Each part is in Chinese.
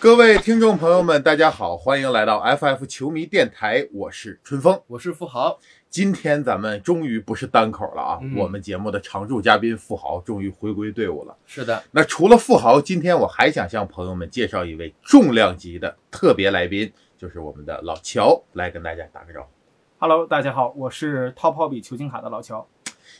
各位听众朋友们，大家好，欢迎来到 FF 球迷电台，我是春风。我是富豪，今天咱们终于不是单口了啊，嗯我们节目的常驻嘉宾富豪终于回归队伍了。是的，那除了富豪，今天我还想向朋友们介绍一位重量级的特别来宾，就是我们的老乔，来跟大家打个招呼。Hello，大家好，我是 Top Hobby 球星卡的老乔。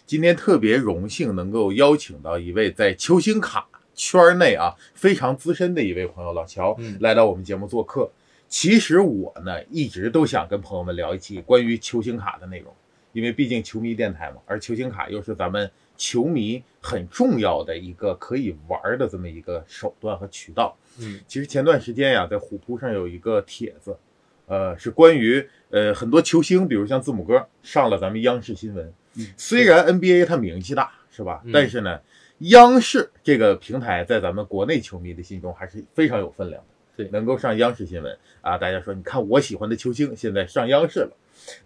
今天特别荣幸能够邀请到一位在球星卡圈内啊非常资深的一位朋友老乔嗯来到我们节目做客。其实我呢一直都想跟朋友们聊一期关于球星卡的内容，因为毕竟球迷电台嘛，而球星卡又是咱们球迷很重要的一个可以玩的这么一个手段和渠道。嗯，其实前段时间呀，在虎扑上有一个帖子，呃，是关于呃很多球星，比如像字母哥上了咱们央视新闻。嗯虽然 NBA 它名气大，是吧？嗯但是呢，央视这个平台在咱们国内球迷的心中还是非常有分量的。对能够上央视新闻啊，大家说，你看我喜欢的球星现在上央视了，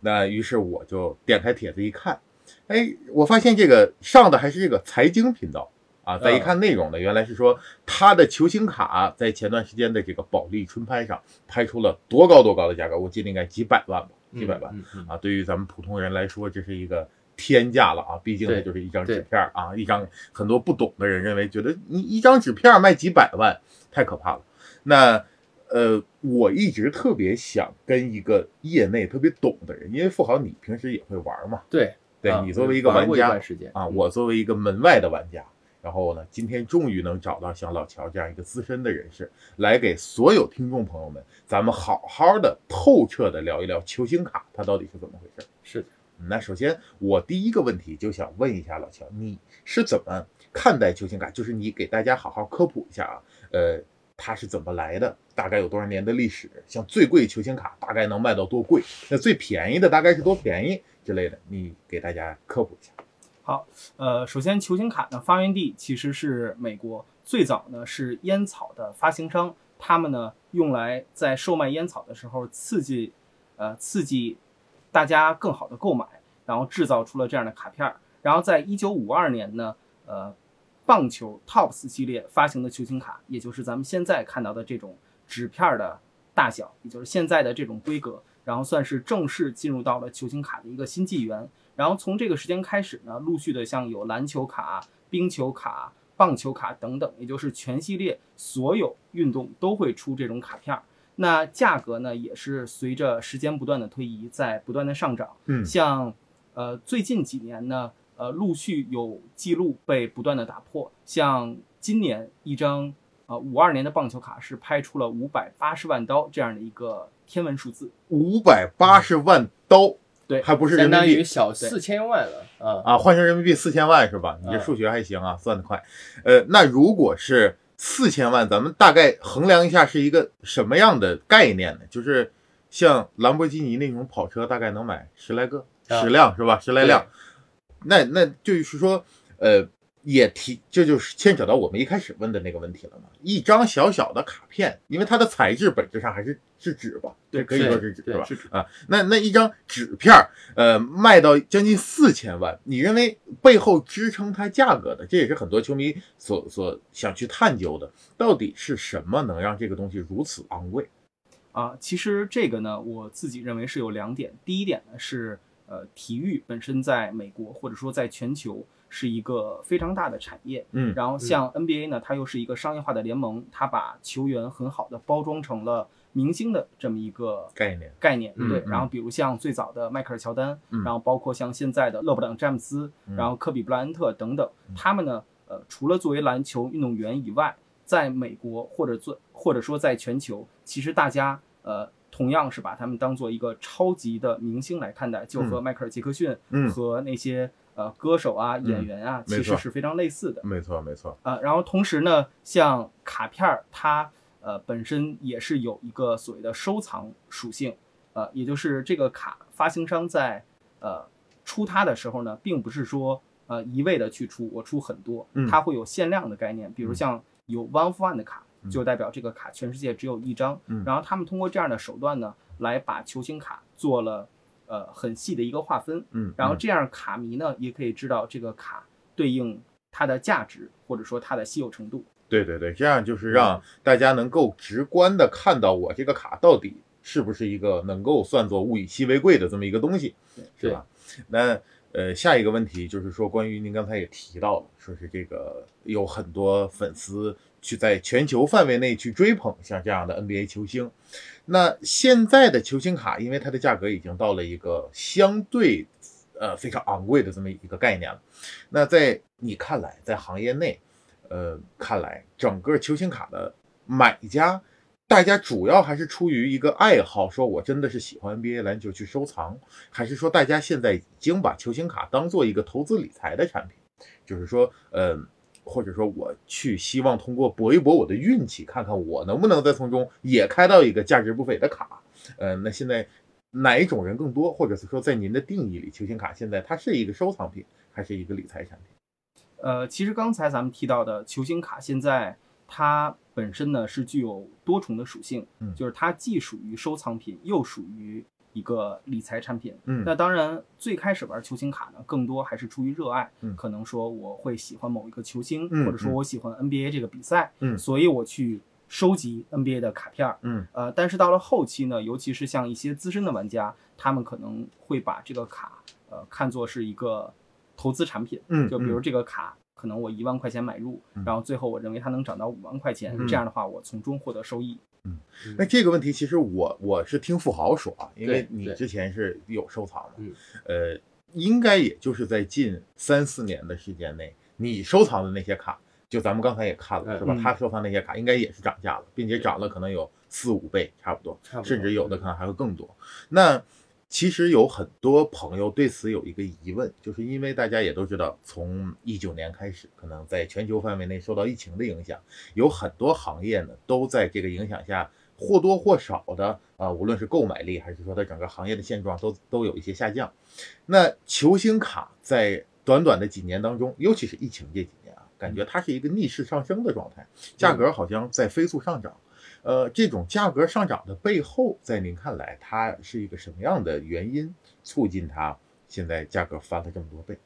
那于是我就点开帖子一看，哎，我发现这个上的还是这个财经频道啊。再一看内容呢，原来是说他的球星卡在前段时间的这个保利春拍上拍出了多高多高的价格，我记得应该几百万吧，几百万。啊，对于咱们普通人来说，这是一个天价了啊！毕竟它，就是一张纸片儿啊，一张很多不懂的人认为，觉得你一张纸片儿卖几百万，太可怕了。那呃，我一直特别想跟一个业内特别懂的人，因为富豪你平时也会玩嘛，对，啊对你作为一个玩家啊，嗯我作为一个门外的玩家，然后呢，今天终于能找到像老乔这样一个资深的人士，来给所有听众朋友们，咱们好好的、透彻的聊一聊球星卡它到底是怎么回事。是的，那首先，我第一个问题就想问一下老乔，你是怎么看待球星卡？就是你给大家好好科普一下啊，呃，它是怎么来的？大概有多少年的历史？像最贵球星卡大概能卖到多贵？那最便宜的大概是多便宜之类的？你给大家科普一下。好呃，首先球星卡呢发源地其实是美国，最早呢是烟草的发行商，他们呢用来在售卖烟草的时候刺激，呃刺激大家更好的购买，然后制造出了这样的卡片儿。然后在一九五二年呢，呃，棒球 Tops 系列发行的球星卡，也就是咱们现在看到的这种纸片儿的大小，也就是现在的这种规格，然后算是正式进入到了球星卡的一个新纪元。然后从这个时间开始呢，陆续的像有篮球卡、冰球卡、棒球卡等等，也就是全系列所有运动都会出这种卡片儿。那价格呢，也是随着时间不断的推移，在不断的上涨。嗯像呃最近几年呢，呃陆续有记录被不断的打破。像今年一张呃五二年的棒球卡是拍出了五百八十万刀这样的一个天文数字。五百八十万刀，对还不是人相当于小四千万了啊。啊，换成人民币四千万是吧？你这啊数学还行啊，算得快。呃，那如果是四千万，咱们大概衡量一下是一个什么样的概念呢？就是像兰博基尼那种跑车，大概能买十来个、啊十辆是吧？十来辆。那那就是说，呃，也提，这就是牵扯到我们一开始问的那个问题了嘛。一张小小的卡片，因为它的材质本质上还是是纸吧，对可以说是纸是吧？是纸啊，那那一张纸片儿，呃，卖到将近四千万，你认为背后支撑它价格的，这也是很多球迷所所想去探究的，到底是什么能让这个东西如此昂贵？啊，其实这个呢，我自己认为是有两点。第一点呢是，呃，体育本身在美国或者说在全球是一个非常大的产业。嗯然后像 NBA 呢，它又是一个商业化的联盟，它把球员很好的包装成了明星的这么一个概念，概念。对，然后比如像最早的迈克尔乔丹，嗯然后包括像现在的勒布朗詹姆斯，嗯然后科比布莱恩特等等，他们呢，呃，除了作为篮球运动员以外，在美国或者做或者说在全球，其实大家呃同样是把他们当做一个超级的明星来看待，就和迈克尔杰克逊嗯和那些呃歌手啊、嗯演员啊，其实是非常类似的。没错没错，呃，然后同时呢，像卡片儿，它呃本身也是有一个所谓的收藏属性，呃，也就是这个卡发行商在呃出它的时候呢，并不是说呃一味的去出，我出很多嗯，它会有限量的概念，比如像有 one for one 的卡，嗯。就代表这个卡全世界只有一张，嗯。然后他们通过这样的手段呢，来把球星卡做了呃很细的一个划分，嗯，嗯然后这样卡迷呢也可以知道这个卡对应它的价值或者说它的稀有程度。对对对，这样就是让大家能够直观的看到我这个卡到底是不是一个能够算作物以稀为贵的这么一个东西，是吧？那呃，下一个问题就是说，关于您刚才也提到了，说是这个有很多粉丝去在全球范围内去追捧像这样的 NBA 球星。那现在的球星卡，因为它的价格已经到了一个相对呃非常昂贵的这么一个概念了。那在你看来，在行业内，呃，看来整个球星卡的买家，大家主要还是出于一个爱好，说我真的是喜欢 NBA 篮球去收藏，还是说大家现在已经把球星卡当做一个投资理财的产品？就是说，呃。或者说，我去希望通过搏一搏我的运气，看看我能不能在从中也开到一个价值不菲的卡。呃，那现在哪一种人更多？或者是说，在您的定义里，球星卡现在它是一个收藏品，还是一个理财产品？呃，其实刚才咱们提到的球星卡，现在它本身呢是具有多重的属性，嗯，就是它既属于收藏品，又属于。一个理财产品，嗯，那当然最开始玩球星卡呢，更多还是出于热爱，嗯，可能说我会喜欢某一个球星，嗯，或者说我喜欢 NBA 这个比赛，嗯，所以我去收集 NBA 的卡片，嗯，呃，但是到了后期呢，尤其是像一些资深的玩家，他们可能会把这个卡，呃，看作是一个投资产品，嗯，就比如这个卡。可能我一万块钱买入，然后最后我认为它能涨到五万块钱，这样的话我从中获得收益。嗯，那这个问题其实我我是听富豪说啊，因为你之前是有收藏的，呃，应该也就是在近三四年的时间内，你收藏的那些卡，就咱们刚才也看了是吧？他收藏那些卡应该也是涨价了，并且涨了可能有四五倍，差不多，甚至有的可能还会更多。那其实有很多朋友对此有一个疑问，就是因为大家也都知道，从一九年开始，可能在全球范围内受到疫情的影响，有很多行业呢都在这个影响下或多或少的啊，无论是购买力还是说它整个行业的现状都都有一些下降。那球星卡在短短的几年当中，尤其是疫情这几年，感觉它是一个逆势上升的状态，价格好像在飞速上涨。呃，这种价格上涨的背后，在您看来，它是一个什么样的原因促进它现在价格翻了这么多倍？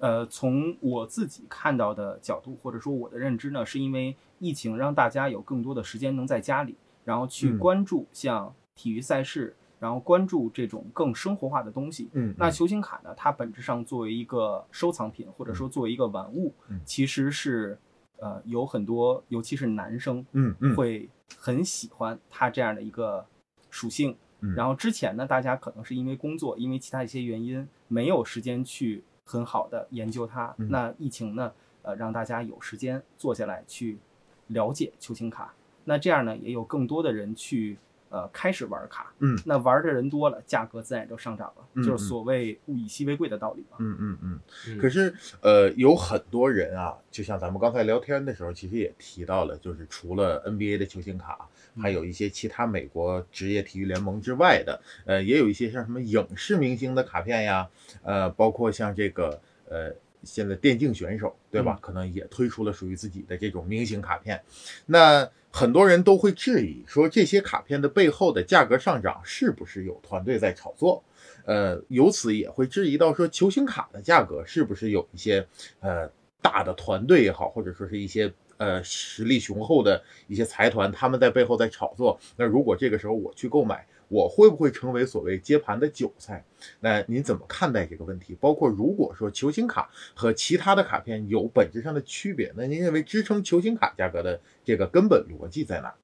呃，从我自己看到的角度，或者说我的认知呢，是因为疫情让大家有更多的时间能在家里，然后去关注像体育赛事，然后关注这种更生活化的东西。嗯，那球星卡呢，它本质上作为一个收藏品，或者说作为一个玩物，其实是。呃，有很多，尤其是男生，嗯嗯，会很喜欢它这样的一个属性。然后之前呢，大家可能是因为工作，因为其他一些原因，没有时间去很好的研究它。那疫情呢，呃，让大家有时间坐下来去了解球星卡。那这样呢，也有更多的人去。呃，开始玩卡，嗯，那玩的人多了，价格自然就上涨了，就是所谓物以稀为贵的道理嘛。嗯嗯嗯。可是，呃，有很多人啊，就像咱们刚才聊天的时候，其实也提到了，就是除了 NBA 的球星卡，还有一些其他美国职业体育联盟之外的，呃，也有一些像什么影视明星的卡片呀，呃，包括像这个，呃，现在电竞选手，对吧？可能也推出了属于自己的这种明星卡片，那。很多人都会质疑说，这些卡片的背后的价格上涨是不是有团队在炒作？呃，由此也会质疑到说，球星卡的价格是不是有一些呃大的团队也好，或者说是一些呃实力雄厚的一些财团他们在背后在炒作？那如果这个时候我去购买，我会不会成为所谓接盘的韭菜？那您怎么看待这个问题？包括如果说球星卡和其他的卡片有本质上的区别，那您认为支撑球星卡价格的这个根本逻辑在哪？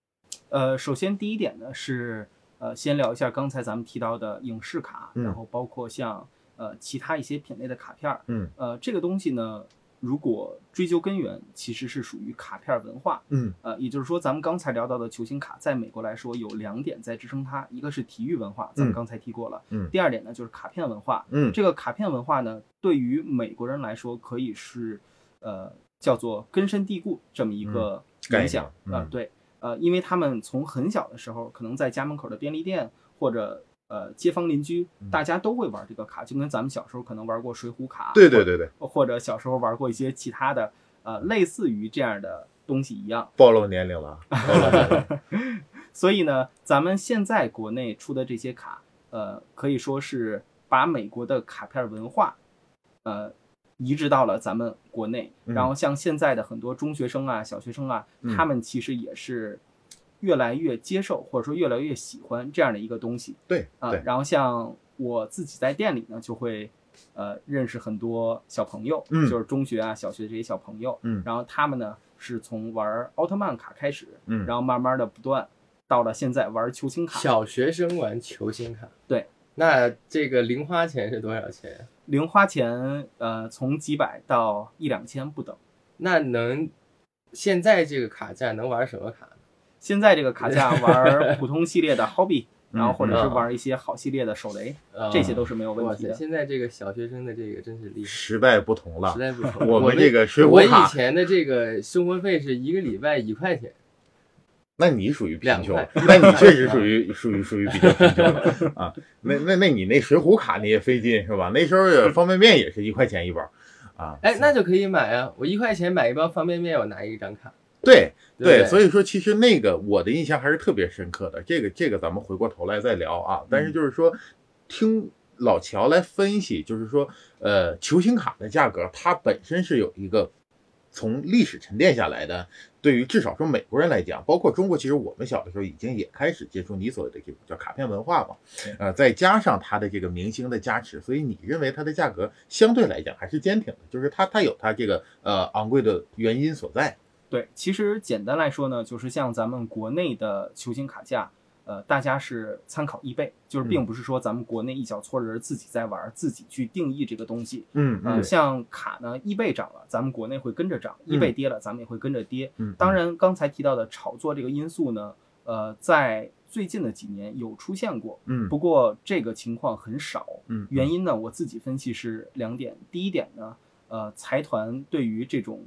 呃，首先第一点呢是，呃，先聊一下刚才咱们提到的影视卡，然后包括像呃其他一些品类的卡片，嗯，呃，这个东西呢。如果追究根源，其实是属于卡片文化。嗯，呃，也就是说，咱们刚才聊到的球星卡，在美国来说有两点在支撑它，一个是体育文化，咱们刚才提过了。嗯，第二点呢，就是卡片文化。嗯，这个卡片文化呢，对于美国人来说，可以是呃叫做根深蒂固这么一个影响啊。对，呃，因为他们从很小的时候，可能在家门口的便利店或者。呃，街坊邻居大家都会玩这个卡，就跟咱们小时候可能玩过水浒卡，对对对对，或者小时候玩过一些其他的呃类似于这样的东西一样。暴露年龄了。所以呢，咱们现在国内出的这些卡，呃，可以说是把美国的卡片文化，呃，移植到了咱们国内。嗯然后像现在的很多中学生啊、小学生啊，嗯他们其实也是越来越接受或者说越来越喜欢这样的一个东西对啊、对，然后像我自己在店里呢，就会呃认识很多小朋友，嗯就是中学啊、小学这些小朋友，嗯然后他们呢是从玩奥特曼卡开始，嗯然后慢慢的不断到了现在玩球星卡。小学生玩球星卡，对，那这个零花钱是多少钱？零花钱呃从几百到一两千不等。那能现在这个卡价能玩什么卡呢？现在这个卡价 玩普通系列的 Hobby，然后或者是嗯玩一些好系列的手雷，啊这些都是没有问，题的。现在这个小学生的这个真是厉害，时代不同了时代不同。我们们这个水我以，前的这个生活费是一个礼拜一块钱，那你属于贫穷，那你确实属于属于 属于比较贫穷的啊。那那那你那水浒卡你也费劲是吧？那时候方便面也是一块钱一包啊。哎，那就可以买啊！我一块钱买一包方便面，我拿一张卡。对对所以说其实那个我的印象还是特别深刻的。这个这个咱们回过头来再聊啊。但是就是说，听老乔来分析，就是说，呃，球星卡的价格它本身是有一个从历史沉淀下来的。对于至少说美国人来讲，包括中国，其实我们小的时候已经也开始接触你所谓的这种叫卡片文化嘛，呃，再加上它的这个明星的加持，所以你认为它的价格相对来讲还是坚挺的，就是它它有它这个呃昂贵的原因所在。对，其实简单来说呢，就是像咱们国内的球星卡价，呃，大家是参考易贝，就是并不是说咱们国内一小撮人自己在玩，自己去定义这个东西。嗯呃，像卡呢，易贝涨了，咱们国内会跟着涨；易贝跌了，咱们也会跟着跌。嗯，当然，刚才提到的炒作这个因素呢，呃，在最近的几年有出现过，嗯不过这个情况很少。嗯，原因呢，我自己分析是两点。第一点呢，呃，财团对于这种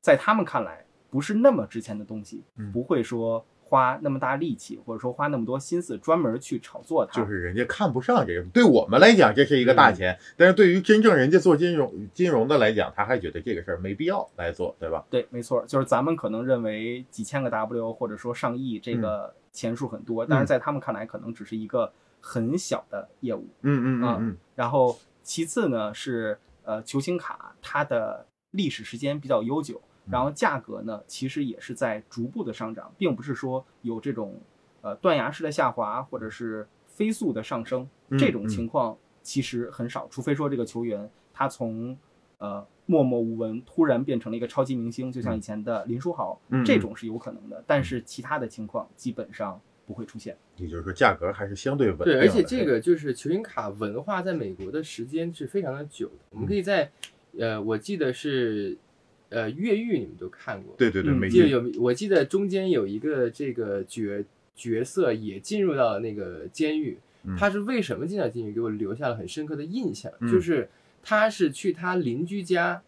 在他们看来不是那么值钱的东西，嗯不会说花那么大力气，或者说花那么多心思专门去炒作它。就是人家看不上这个，对我们来讲这是一个大钱，但是对于真正人家做金融金融的来讲，他还觉得这个事儿没必要来做，对吧？对，没错，就是咱们可能认为几千个 W 或者说上亿这个钱数很多，但是在他们看来可能只是一个很小的业务。嗯嗯嗯嗯然后其次呢是呃球星卡它的历史时间比较悠久，然后价格呢其实也是在逐步的上涨，并不是说有这种呃断崖式的下滑或者是飞速的上升，嗯这种情况其实很少，除非说这个球员他从呃默默无闻突然变成了一个超级明星，就像以前的林书豪，嗯这种是有可能的，但是其他的情况基本上不会出现。也就是说价格还是相对稳定对，而且这个就是球星卡文化在美国的时间是非常的久的。我们可以在，呃，我记得是，呃，越狱你们都看过，对对对，嗯。没劲。记得有，我记得中间有一个这个角角色也进入到了那个监狱嗯，他是为什么进到监狱，给我留下了很深刻的印象，嗯。就是他是去他邻居家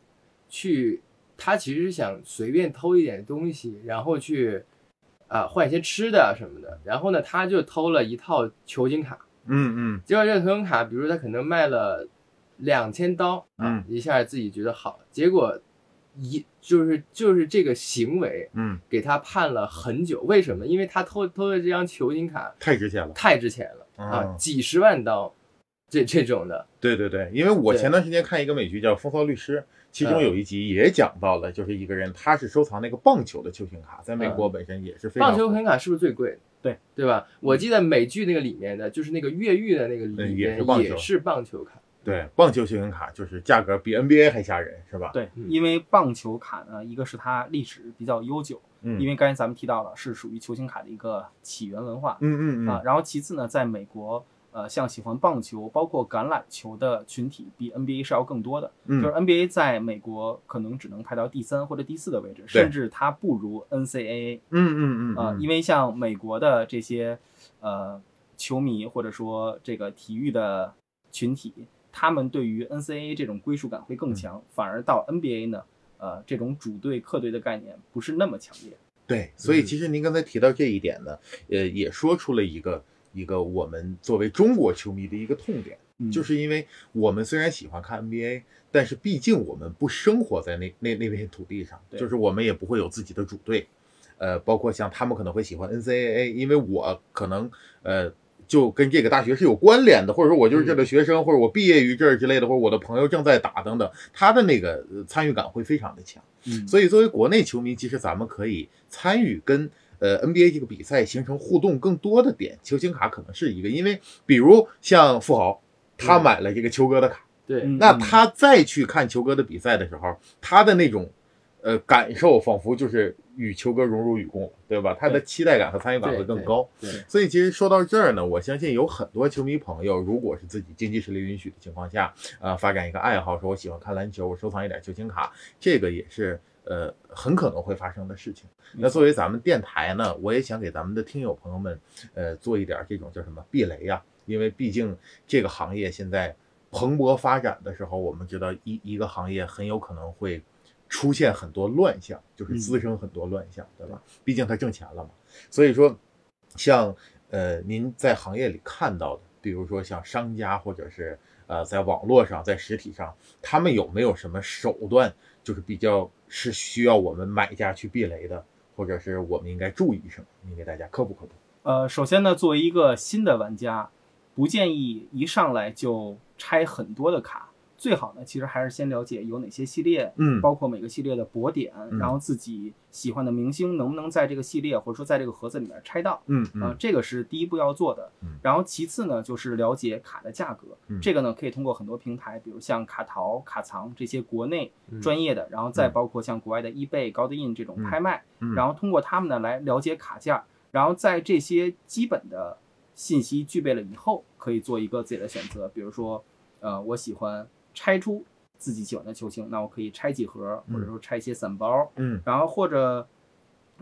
去，他其实是想随便偷一点东西，然后去啊换一些吃的什么的，然后呢他就偷了一套球星卡。嗯嗯。结果这个球星卡，比如说他可能卖了两千刀啊嗯，一下自己觉得好，结果一就是就是这个行为嗯，给他判了很久。为什么？因为他偷偷的这张球星卡太值钱了。太值钱了啊哦，几十万刀，这这种的。对对对，因为我前段时间看一个美剧叫《风骚律师》，其中嗯有一集也讲到了，就是一个人他是收藏那个棒球的球星卡，在美国本身也是非常棒球球星卡是不是最贵的？对对吧？我记得美剧那个里面的，就是那个越狱的那个里面是棒球也是棒球卡。对。棒球球星卡就是价格比 NBA 还吓人，是吧？，对嗯，因为棒球卡呢，一个是它历史比较悠久，嗯。因为刚才咱们提到了是属于球星卡的一个起源文化。嗯。嗯嗯。嗯，然后其次呢，在美国，呃，像喜欢棒球、包括橄榄球的群体比 NBA 是要更多的。嗯。就是 NBA 在美国可能只能排到第三或者第四的位置，甚至它不如 NCAA 嗯嗯嗯啊、嗯，因为像美国的这些呃球迷或者说这个体育的群体，他们对于 NCAA 这种归属感会更强，嗯反而到 NBA 呢，呃，这种主队客队的概念不是那么强烈。对，所以嗯其实您刚才提到这一点呢，呃，也说出了一个一个我们作为中国球迷的一个痛点，嗯。就是因为我们虽然喜欢看 NBA，但是毕竟我们不生活在那那那片土地上，对。就是我们也不会有自己的主队，呃，包括像他们可能会喜欢 NCAA，因为我可能呃就跟这个大学是有关联的，或者说我就是这儿的学生，或者我毕业于这儿之类的，或者我的朋友正在打等等，他的那个呃参与感会非常的强。嗯。所以作为国内球迷，其实咱们可以参与跟呃 NBA 这个比赛形成互动更多的点，球星卡可能是一个，因为比如像富豪，他嗯。买了这个球哥的卡，对，嗯。那他再去看球哥的比赛的时候，他的那种呃感受，仿佛就是与球哥荣辱与共了，对吧？他的期待感和参与感会更高。对，所以其实说到这儿呢，我相信有很多球迷朋友，如果是自己经济实力允许的情况下，呃，发展一个爱好，说我喜欢看篮球，我收藏一点球星卡，这个也是呃很可能会发生的事情。那作为咱们电台呢，我也想给咱们的听友朋友们，呃，做一点这种叫什么避雷呀、因为毕竟这个行业现在蓬勃发展的时候，我们知道一一个行业很有可能会出现很多乱象，就是滋生很多乱象，对吧？毕竟他挣钱了嘛。所以说，像呃您在行业里看到的，比如说像商家或者是呃在网络上、在实体上，他们有没有什么手段，就是比较是需要我们买家去避雷的，或者是我们应该注意什么？您给大家科普科普。呃，首先呢，作为一个新的玩家，不建议一上来就拆很多的卡，最好呢，其实还是先了解有哪些系列，嗯包括每个系列的博点，嗯然后自己喜欢的明星能不能在这个系列或者说在这个盒子里面拆到。嗯呃，这个是第一步要做的嗯。然后其次呢，就是了解卡的价格嗯。这个呢，可以通过很多平台，比如像卡淘、卡藏这些国内嗯专业的，然后再包括像国外的 eBay、高德印这种嗯拍卖，嗯然后通过他们呢来了解卡价，然后在这些基本的信息具备了以后，可以做一个自己的选择。比如说，呃，我喜欢拆出自己喜欢的球星，那我可以拆几盒，或者说拆一些散包，嗯。然后或者，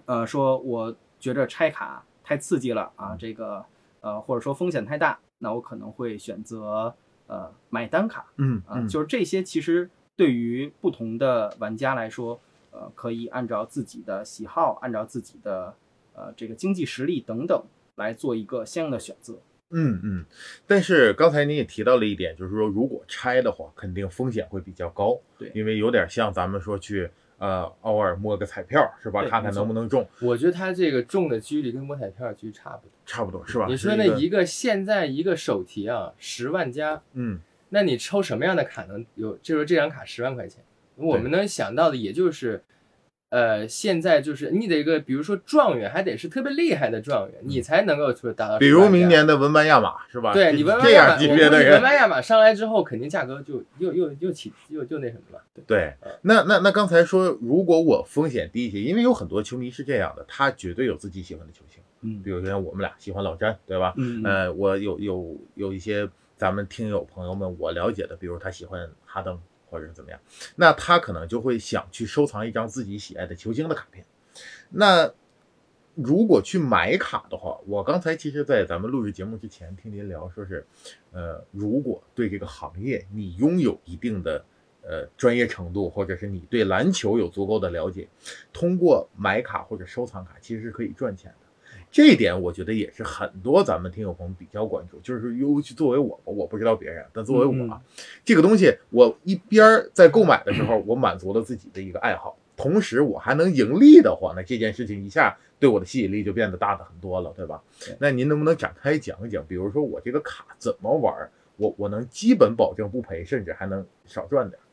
呃，说我觉着拆卡太刺激了啊，这个呃，或者说风险太大，那我可能会选择呃买单卡啊，嗯嗯。就是这些其实对于不同的玩家来说，呃，可以按照自己的喜好，按照自己的呃这个经济实力等等来做一个相应的选择。嗯嗯，但是刚才您也提到了一点，就是说如果拆的话，肯定风险会比较高，对。因为有点像咱们说去呃偶尔摸个彩票是吧，看看能不能中，我觉得他这个中的几率跟摸彩票几率差不多。差不多是吧？你说那一个现在一个手提啊，十万加，嗯。那你抽什么样的卡能有？就是这张卡十万块钱，我们能想到的也就是，呃，现在就是你得一个，比如说状元，还得是特别厉害的状元，你才能够去达到10万加。比如明年的文班亚马是吧？对你文班亚马，级别的人我文，班亚马上来之后，肯定价格就又又又起又就那什么了。对，那那那刚才说，如果我风险低一些，因为有很多球迷是这样的，他绝对有自己喜欢的球星，嗯比如像我们俩喜欢老詹，对吧？嗯呃，我有有有一些咱们听友朋友们我了解的，比如他喜欢哈登或者怎么样，那他可能就会想去收藏一张自己喜爱的球星的卡片。那如果去买卡的话，我刚才其实，在咱们录制节目之前听您聊，说是，呃，如果对这个行业你拥有一定的呃专业程度，或者是你对篮球有足够的了解，通过买卡或者收藏卡，其实是可以赚钱的。这一点我觉得也是很多咱们听友朋友比较关注，就是尤其作为我，我不知道别人，但作为我啊，这个东西我一边儿在购买的时候，我满足了自己的一个爱好，同时我还能盈利的话，那这件事情一下对我的吸引力就变得大的很多了，对吧？那您能不能展开讲一讲，比如说我这个卡怎么玩儿，我我能基本保证不赔，甚至还能少赚点儿？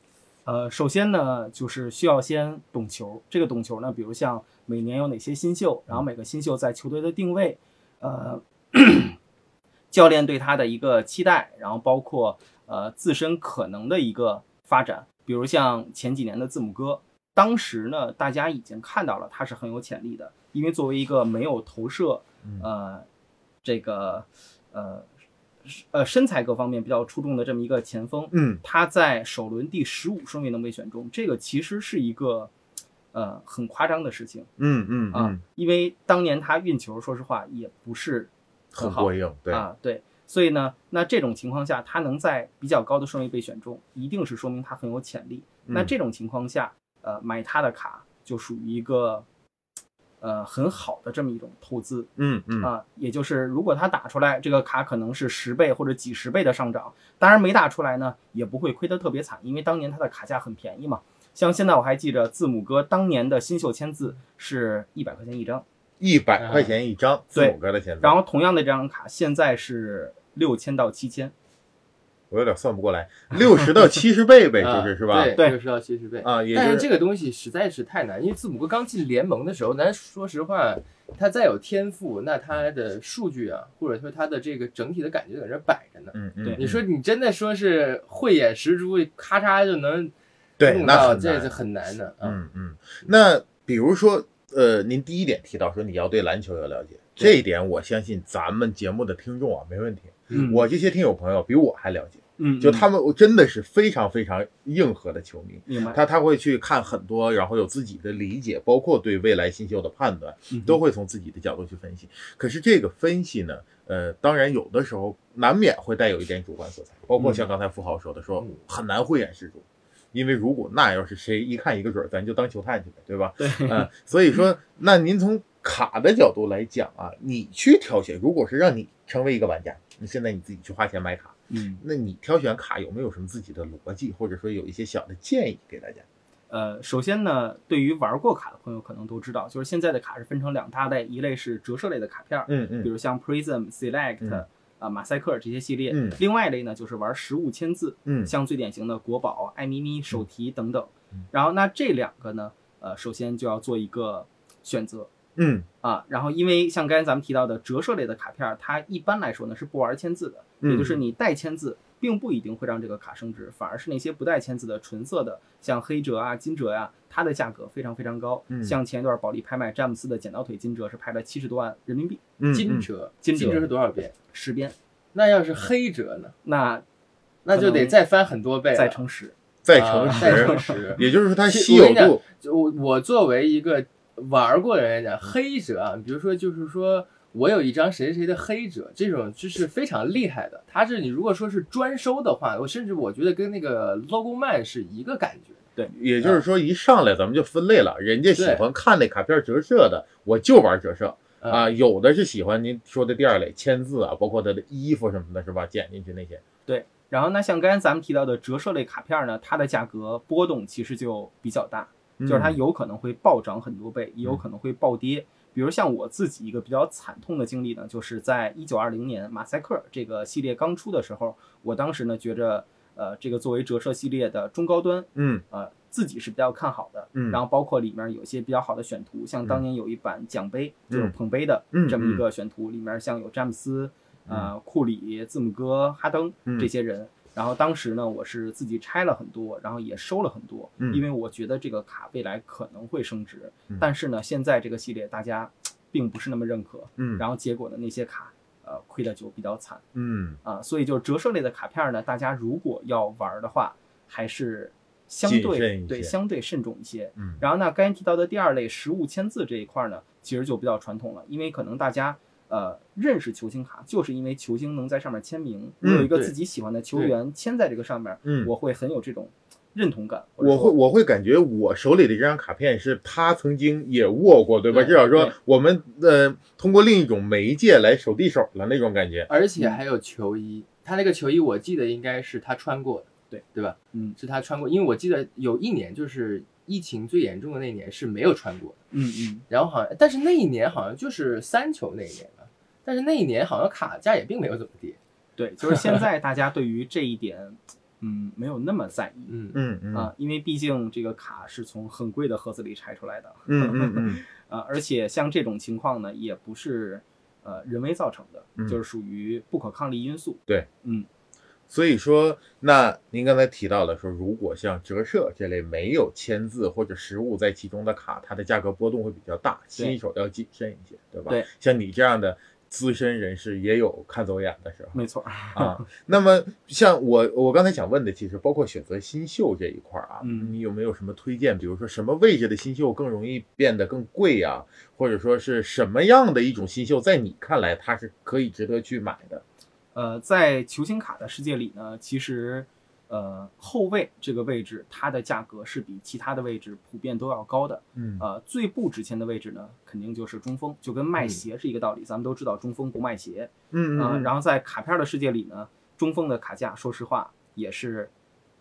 呃，首先呢，就是需要先懂球。这个懂球呢，比如像每年有哪些新秀，然后每个新秀在球队的定位，呃，教练对他的一个期待，然后包括呃自身可能的一个发展。比如像前几年的字母哥，当时呢，大家已经看到了他是很有潜力的，因为作为一个没有投射，呃，这个呃呃身材各方面比较出众的这么一个前锋，嗯。他在首轮第十五顺位能被选中，这个其实是一个呃很夸张的事情嗯嗯啊，嗯，因为当年他运球，说实话也不是好很过硬，对，啊，对，所以呢，那这种情况下，他能在比较高的顺位被选中，一定是说明他很有潜力。那嗯。这种情况下，呃，买他的卡就属于一个呃很好的这么一种投资。嗯嗯。啊，也就是如果它打出来，这个卡可能是十倍或者几十倍的上涨，当然没打出来呢，也不会亏得特别惨，因为当年它的卡价很便宜嘛。像现在我还记着字母哥当年的新秀签字是一百块钱一张，一百块钱一张，字母哥的签字，然后同样的这张卡现在是六千到七千，我有点算不过来，六十到 七十倍呗，就是是吧？啊对，对六十到七十倍。啊，也但就是这个东西实在是太难，因为字母哥刚进联盟的时候，咱说实话，他再有天赋，那他的数据啊，或者说他的这个整体的感觉在这摆着呢。对嗯嗯，你说你真的说是慧眼识珠，咔嚓就能对，那这是很难的啊。嗯嗯，那比如说，呃，您第一点提到说你要对篮球有了解，这一点我相信咱们节目的听众啊没问题。嗯我这些听友朋友比我还了解，嗯，就他们真的是非常非常硬核的球迷。明白，他他会去看很多，然后有自己的理解，包括对未来新秀的判断，嗯都会从自己的角度去分析。可是这个分析呢，呃，当然有的时候难免会带有一点主观色彩，包括像刚才富豪说的，说嗯很难慧眼识珠。因为如果那要是谁一看一个准儿，咱就当球探去呗，对吧？对，嗯，所以说，那您从卡的角度来讲啊，你去挑选，如果是让你成为一个玩家，你现在你自己去花钱买卡，嗯。那你挑选卡有没有什么自己的逻辑，或者说有一些小的建议给大家？呃，首先呢，对于玩过卡的朋友可能都知道，就是现在的卡是分成两大类，一类是折射类的卡片儿，嗯嗯比如像 Prism、Select 嗯啊、马赛克这些系列；嗯另外一类呢，就是玩实物签字，嗯像最典型的国宝、爱咪咪、手提等等嗯。然后那这两个呢，呃，首先就要做一个选择嗯啊。然后因为像刚才咱们提到的折射类的卡片儿，它一般来说呢是不玩签字的，嗯也就是你带签字。并不一定会让这个卡升值，反而是那些不带签字的纯色的，像黑折啊、金折呀、它的价格非常非常高。嗯像前一段保利拍卖詹姆斯的剪刀腿金折是拍了七十多万人民币，金折，金折是多少边？十边，那要是黑折呢？那那就得再翻很多倍，再乘十。再乘啊再乘十，也就是说它稀有度，就我我作为一个玩过的人来讲，黑者啊，比如说就是说我有一张谁谁谁的黑者，这种就是非常厉害的。它是你如果说是专收的话，我甚至我觉得跟那个 logo man 是一个感觉。对也就是说一上来咱们就分类了，人家喜欢看那卡片折射的，我就玩折射嗯啊，有的是喜欢您说的第二类签字啊，包括他的衣服什么的，是吧？剪进去那些，对然后那像刚才咱们提到的折射类卡片呢，它的价格波动其实就比较大，就是它嗯。有可能会暴涨很多倍，也有可能会暴跌。比如像我自己一个比较惨痛的经历呢，就是在一九二零年马赛克这个系列刚出的时候，我当时呢觉着，呃，这个作为折射系列的中高端，嗯。呃，自己是比较看好的。嗯。然后包括里面有一些比较好的选图，像当年有一版奖杯，嗯就是捧杯的嗯这么一个选图，里面像有詹姆斯、呃库里、字母哥、哈登嗯。这些人。然后当时呢，我是自己拆了很多，然后也收了很多，嗯因为我觉得这个卡未来可能会升值。嗯但是呢，现在这个系列大家 并不是那么认可，嗯然后结果呢，那些卡呃亏的就比较惨嗯啊。所以就折射类的卡片呢，大家如果要玩的话，还是相对对相对慎重一些。嗯然后呢，刚才提到的第二类实物签字这一块呢，其实就比较传统了，因为可能大家呃认识球星卡，就是因为球星能在上面签名，有一个自己喜欢的球员签在这个上面，嗯，我会很有这种认同感。我会我会感觉我手里的这张卡片是他曾经也握过，对吧？对至少说我们呃通过另一种媒介来手递手了那种感觉。而且还有球衣，他那个球衣我记得应该是他穿过的，对对吧？嗯是他穿过，因为我记得有一年就是疫情最严重的那年是没有穿过的，嗯嗯，然后好像但是那一年好像就是三球那一年了，但是那一年好像卡价也并没有怎么跌，对，就是现在大家对于这一点，嗯，没有那么在意。嗯嗯嗯啊，因为毕竟这个卡是从很贵的盒子里拆出来的，嗯嗯嗯 啊，而且像这种情况呢，也不是呃人为造成的，嗯就是属于不可抗力因素。对，嗯，所以说，那您刚才提到了说，如果像折射这类没有签字或者实物在其中的卡，它的价格波动会比较大，新手要谨慎一些，对吧？对，像你这样的资深人士也有看走眼的时候没错。啊。那么，像我我刚才想问的，其实包括选择新秀这一块儿啊，嗯你有没有什么推荐？比如说什么位置的新秀更容易变得更贵呀、或者说是什么样的一种新秀，在你看来它是可以值得去买的？呃，在球星卡的世界里呢，其实呃后卫这个位置它的价格是比其他的位置普遍都要高的。嗯呃，最不值钱的位置呢，肯定就是中锋，就跟卖鞋是一个道理。咱们都知道中锋不卖鞋，啊、嗯嗯然后在卡片的世界里呢，中锋的卡价，说实话也是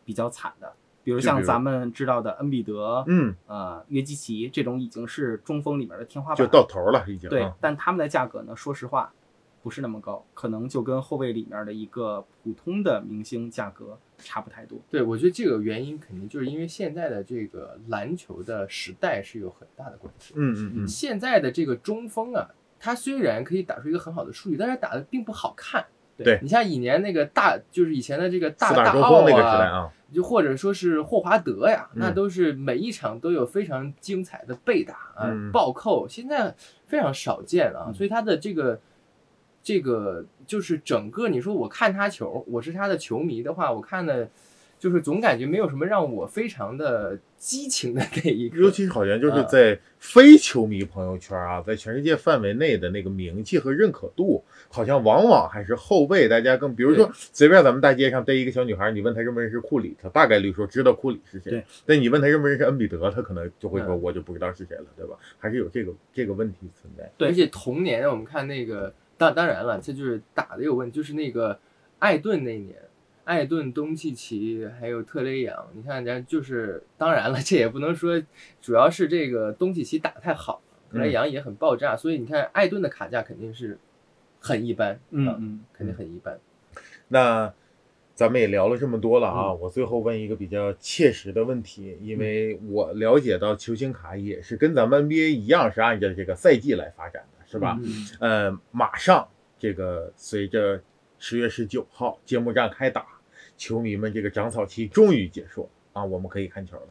比较惨的比如像咱们知道的恩比德、嗯，呃约基奇这种已经是中锋里面的天花板就板，到头了已经。对啊，但他们的价格呢，说实话不是那么高，可能就跟后卫里面的一个普通的明星价格差不太多。对，我觉得这个原因肯定就是因为现在的这个篮球的时代是有很大的关系。嗯嗯嗯，现在的这个中锋啊，他虽然可以打出一个很好的数据，但是打的并不好看。对你像以年那个大，就是以前的这个大四大奥锋那个时代啊，啊，就或者说是霍华德呀，嗯那都是每一场都有非常精彩的被打啊、嗯暴扣，现在非常少见了啊。嗯所以他的这个这个就是整个，你说我看他球，我是他的球迷的话，我看的。就是总感觉没有什么让我非常的激情的那一个，尤其是好像就是啊在非球迷朋友圈啊，在全世界范围内的那个名气和认可度，好像往往还是后辈大家更，比如说随便咱们大街上逮一个小女孩，你问她认不认识库里，她大概率说知道库里是谁对，但你问她认不认识恩比德，她可能就会说嗯我就不知道是谁了，对吧？还是有这个这个问题存在。对而且童年我们看那个，当当然了，这就是打的有问题，就是那个艾顿那一年，艾顿、东契奇还有特雷杨，你看人家就是，当然了，这也不能说，主要是这个东契奇打得太好了，特雷杨也很爆炸，所以你看艾顿的卡价肯定是很一般，啊嗯嗯，肯定很一般。那咱们也聊了这么多了啊，嗯。我最后问一个比较切实的问题，因为我了解到球星卡也是跟咱们 NBA 一样，是按照这个赛季来发展的，是吧？嗯呃，马上这个随着十月十九号揭幕战开打，球迷们这个长草期终于结束啊，我们可以看球了。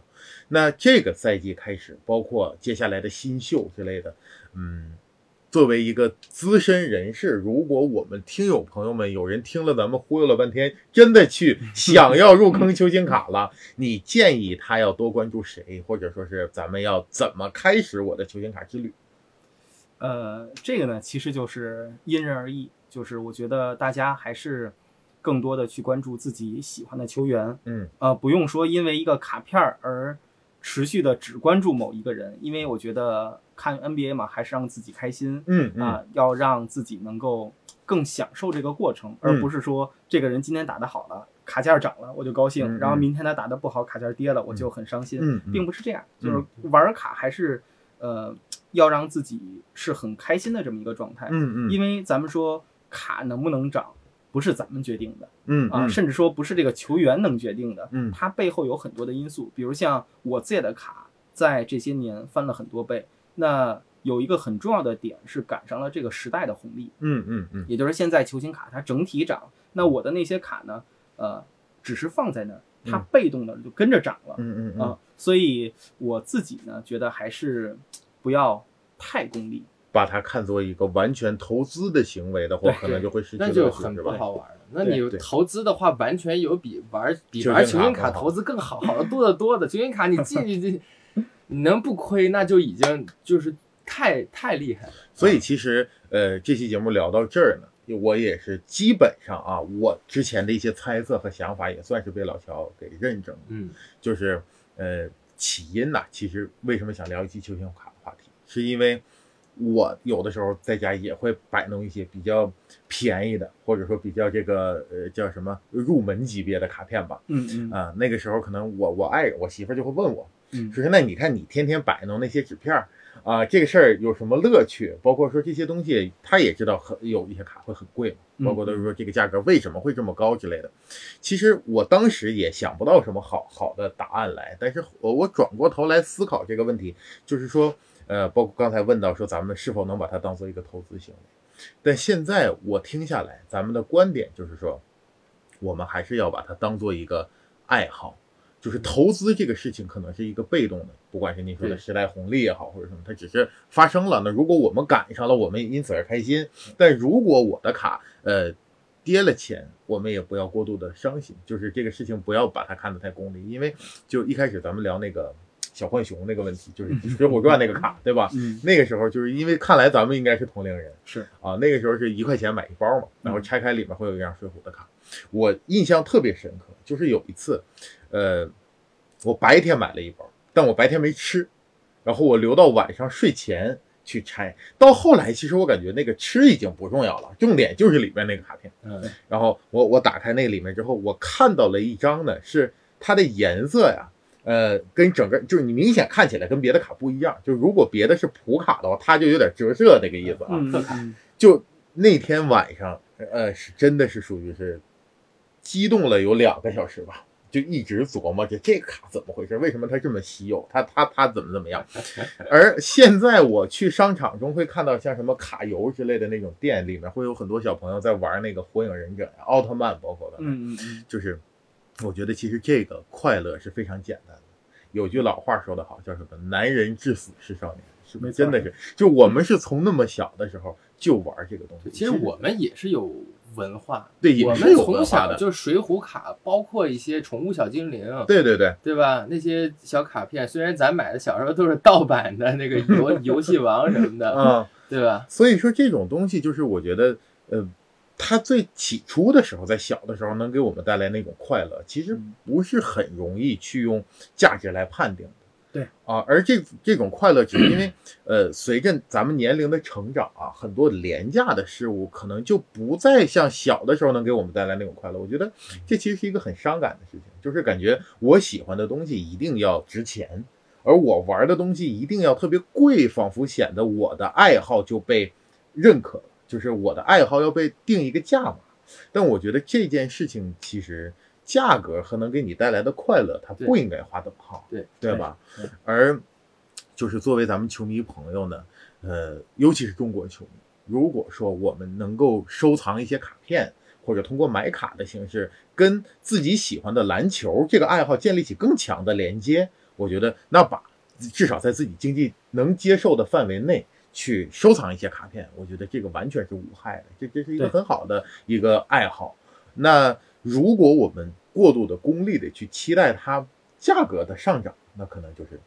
那这个赛季开始，包括接下来的新秀之类的，嗯，作为一个资深人士，如果我们听友朋友们有人听了咱们忽悠了半天，真的去 想要入坑球星卡了，你建议他要多关注谁，或者说是咱们要怎么开始我的球星卡之旅？呃，这个呢，其实就是因人而异，就是我觉得大家还是更多的去关注自己喜欢的球员，嗯。呃，不用说因为一个卡片而持续的只关注某一个人，因为我觉得看 NBA 嘛，还是让自己开心嗯嗯啊、要让自己能够更享受这个过程，而不是说这个人今天打得好了，卡价涨了我就高兴，然后明天他打的不好，卡价跌了我就很伤心，并不是这样，就是玩卡还是呃要让自己是很开心的这么一个状态，嗯嗯，因为咱们说卡能不能涨，不是咱们决定的啊，嗯啊甚至说不是这个球员能决定的，嗯。它背后有很多的因素，比如像我自己的卡在这些年翻了很多倍，那有一个很重要的点是赶上了这个时代的红利，嗯嗯嗯。也就是现在球星卡它整体涨，那我的那些卡呢，呃，只是放在那儿，它嗯。被动的就跟着涨了。嗯嗯。啊，所以我自己呢，觉得还是不要太功利。把它看作一个完全投资的行为的话，可能就会失去那就乐趣，很是吧？不好玩了。那你投资的话，完全有比玩比玩球星星卡投资更好好的多得多的。球星卡你进去这，你能不亏，那就已经就是太太厉害了。所以其实呃，这期节目聊到这儿呢，我也是基本上啊，我之前的一些猜测和想法也算是被老乔给认证了。嗯就是呃，起因呐、其实为什么想聊一期球星卡的话题，是因为我有的时候在家也会摆弄一些比较便宜的，或者说比较这个呃叫什么入门级别的卡片吧。嗯嗯啊、那个时候可能我我爱人我媳妇就会问我，嗯说是那你看你天天摆弄那些纸片儿啊、这个事儿有什么乐趣？包括说这些东西，他也知道很有一些卡会很贵嘛，嗯包括都是说这个价格为什么会这么高之类的。其实我当时也想不到什么好好的答案来，但是我我转过头来思考这个问题，就是说，呃，包括刚才问到说咱们是否能把它当做一个投资行为，但现在我听下来，咱们的观点就是说，我们还是要把它当做一个爱好。就是投资这个事情可能是一个被动的，不管是你说的对时代红利也好，或者什么，它只是发生了。那如果我们赶上了，我们因此而开心；但如果我的卡呃跌了钱，我们也不要过度的伤心。就是这个事情不要把它看得太功利，因为就一开始咱们聊那个小浣熊那个问题，就是《水浒传》那个卡，对吧？嗯，那个时候就是因为看来咱们应该是同龄人，是啊，那个时候是一块钱买一包嘛，然后拆开里面会有一张水浒的卡，我印象特别深刻，就是有一次，呃，我白天买了一包，但我白天没吃，然后我留到晚上睡前去拆，到后来其实我感觉那个吃已经不重要了，重点就是里面那个卡片。嗯。然后我我打开那里面之后，我看到了一张呢是它的颜色呀，呃，跟整个就是你明显看起来跟别的卡不一样。就如果别的是普卡的话，它就有点折射那个意思啊。就那天晚上，呃，是真的是属于是激动了有两个小时吧，就一直琢磨着这个卡怎么回事，为什么它这么稀有，它它它怎么怎么样。而现在我去商场中会看到像什么卡游之类的那种店里面，会有很多小朋友在玩那个火影忍者呀、奥特曼，包括的，嗯嗯嗯，就是我觉得其实这个快乐是非常简单的。有句老话说得好，叫什么“男人至死是少年”，是不真的是，就我们是从那么小的时候就玩这个东西。其实我们也是有文化，对也我们是有文化从小的就水浒卡，包括一些宠物小精灵，对对对，对吧？那些小卡片，虽然咱买的小时候都是盗版的那个游 游戏王什么的，嗯、对吧？所以说这种东西就是我觉得，呃，它最起初的时候，在小的时候能给我们带来那种快乐，其实不是很容易去用价值来判定的。对啊，而这这种快乐，只是因为呃，随着咱们年龄的成长啊，很多廉价的事物可能就不再像小的时候能给我们带来那种快乐。我觉得这其实是一个很伤感的事情，就是感觉我喜欢的东西一定要值钱，而我玩的东西一定要特别贵，仿佛显得我的爱好就被认可了，就是我的爱好要被定一个价嘛。但我觉得这件事情其实价格和能给你带来的快乐，它不应该划等号，对对吧？而就是作为咱们球迷朋友呢，呃，尤其是中国球迷，如果说我们能够收藏一些卡片，或者通过买卡的形式跟自己喜欢的篮球这个爱好建立起更强的连接，我觉得那把至少在自己经济能接受的范围内去收藏一些卡片，我觉得这个完全是无害的，这这是一个很好的一个爱好。那如果我们过度的功利的去期待它价格的上涨，那可能就是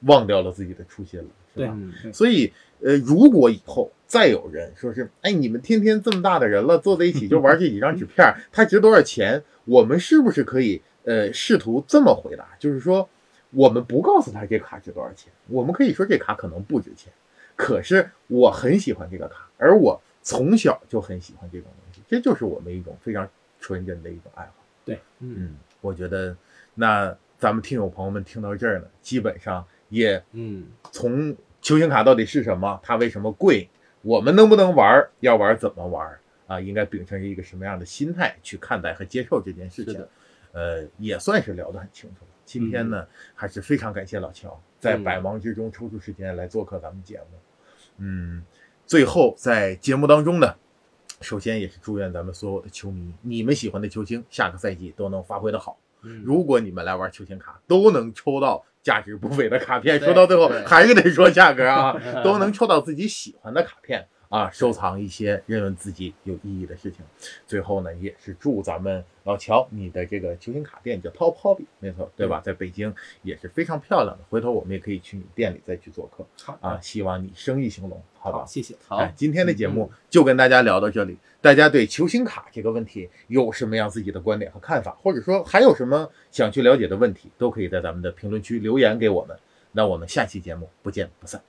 忘掉了自己的初心了，是吧？嗯，所以，呃，如果以后再有人说是，哎，你们天天这么大的人了，坐在一起就玩这几张纸片，它值多少钱？我们是不是可以，呃，试图这么回答？就是说，我们不告诉他这卡值多少钱，我们可以说这卡可能不值钱，可是我很喜欢这个卡，而我从小就很喜欢这种东西，这就是我们一种非常纯真的一种爱好。对，嗯，我觉得，那咱们听友朋友们听到这儿呢，基本上也嗯，从球星卡到底是什么，它为什么贵，我们能不能玩儿，要玩儿怎么玩儿啊？应该秉承一个什么样的心态去看待和接受这件事情？呃，也算是聊得很清楚了。今天呢，还是非常感谢老乔在嗯百忙之中抽出时间来做客咱们节目。嗯，最后在节目当中呢，首先也是祝愿咱们所有的球迷，你们喜欢的球星下个赛季都能发挥的好。嗯如果你们来玩球星卡，都能抽到价值不菲的卡片，说到最后还是得说价格啊，都能抽到自己喜欢的卡片啊，收藏一些认为自己有意义的事情。最后呢，也是祝咱们老乔你的这个球星卡店叫 Top Hobby，没错，对吧？在北京也是非常漂亮的，回头我们也可以去你店里再去做客好啊，希望你生意兴隆，好吧，？谢谢。好哎，，今天的节目就跟大家聊到这里。大家对球星卡这个问题有什么样自己的观点和看法，或者说还有什么想去了解的问题，都可以在咱们的评论区留言给我们。那我们下期节目不见不散。